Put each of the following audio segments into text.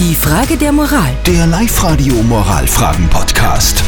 Die Frage der Moral. Der Live-Radio Moralfragen-Podcast.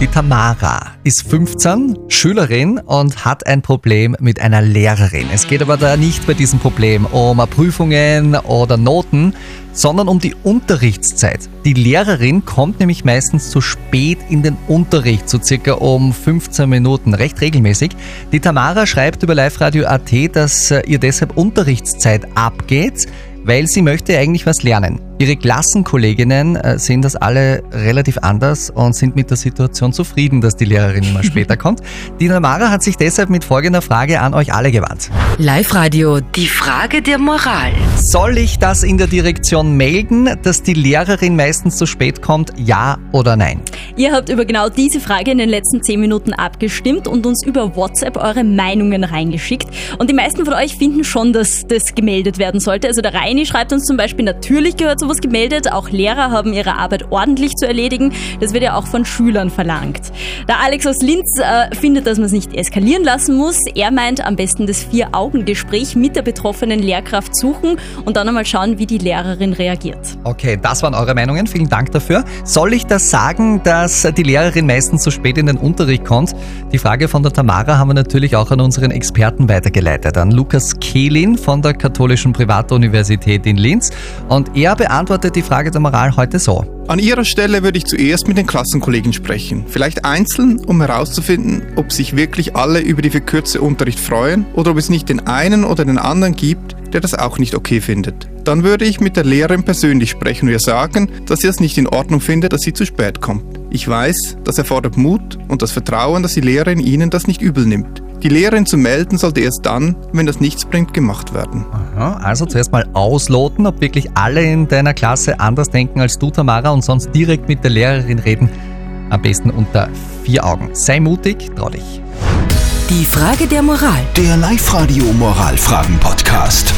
Die Tamara ist 15, Schülerin und hat ein Problem mit einer Lehrerin. Es geht aber da nicht bei diesem Problem um Prüfungen oder Noten, sondern um die Unterrichtszeit. Die Lehrerin kommt nämlich meistens zu spät in den Unterricht, so circa um 15 Minuten, recht regelmäßig. Die Tamara schreibt über Live Radio AT, dass äh, ihr deshalb Unterrichtszeit abgeht, weil sie möchte eigentlich was lernen. Ihre Klassenkolleginnen äh, sehen das alle relativ anders und sind mit der Situation zufrieden, dass die Lehrerin immer später kommt. Die Tamara hat sich deshalb mit folgender Frage an euch alle gewandt. Live-Radio. Die Frage der Moral. Soll ich das in der Direktion melden, dass die Lehrerin meistens zu spät kommt, ja oder nein? Ihr habt über genau diese Frage in den letzten 10 Minuten abgestimmt und uns über WhatsApp eure Meinungen reingeschickt. Und die meisten von euch finden schon, dass das gemeldet werden sollte. Also der Reini schreibt uns zum Beispiel, natürlich gehört sowas gemeldet. Auch Lehrer haben ihre Arbeit ordentlich zu erledigen. Das wird ja auch von Schülern verlangt. Der Alex aus Linz äh, findet, dass man es nicht eskalieren lassen muss. Er meint, am besten das Vier-Augen-Gespräch mit der betroffenen Lehrkraft suchen und dann einmal schauen, wie die Lehrerin reagiert. Okay, das waren eure Meinungen. Vielen Dank dafür. Soll ich das sagen, dass die Lehrerin meistens zu spät in den Unterricht kommt? Die Frage von der Tamara haben wir natürlich auch an unseren Experten weitergeleitet, an Lukas Kehlin von der Katholischen Privatuniversität in Linz. Und er beantwortet die Frage der Moral heute so. An Ihrer Stelle würde ich zuerst mit den Klassenkollegen sprechen. Vielleicht einzeln, um herauszufinden, ob sich wirklich alle über die verkürzte Unterricht freuen oder ob es nicht den einen oder den anderen gibt, der das auch nicht okay findet. Dann würde ich mit der Lehrerin persönlich sprechen und ihr sagen, dass sie es nicht in Ordnung findet, dass sie zu spät kommt. Ich weiß, das erfordert Mut und das Vertrauen, dass die Lehrerin Ihnen das nicht übel nimmt. Die Lehrerin zu melden sollte erst dann, wenn das nichts bringt, gemacht werden. Aha, also zuerst mal ausloten, ob wirklich alle in deiner Klasse anders denken als du, Tamara, und sonst direkt mit der Lehrerin reden. Am besten unter vier Augen. Sei mutig, trau dich. Die Frage der Moral. Der Live-Radio Moralfragen-Podcast.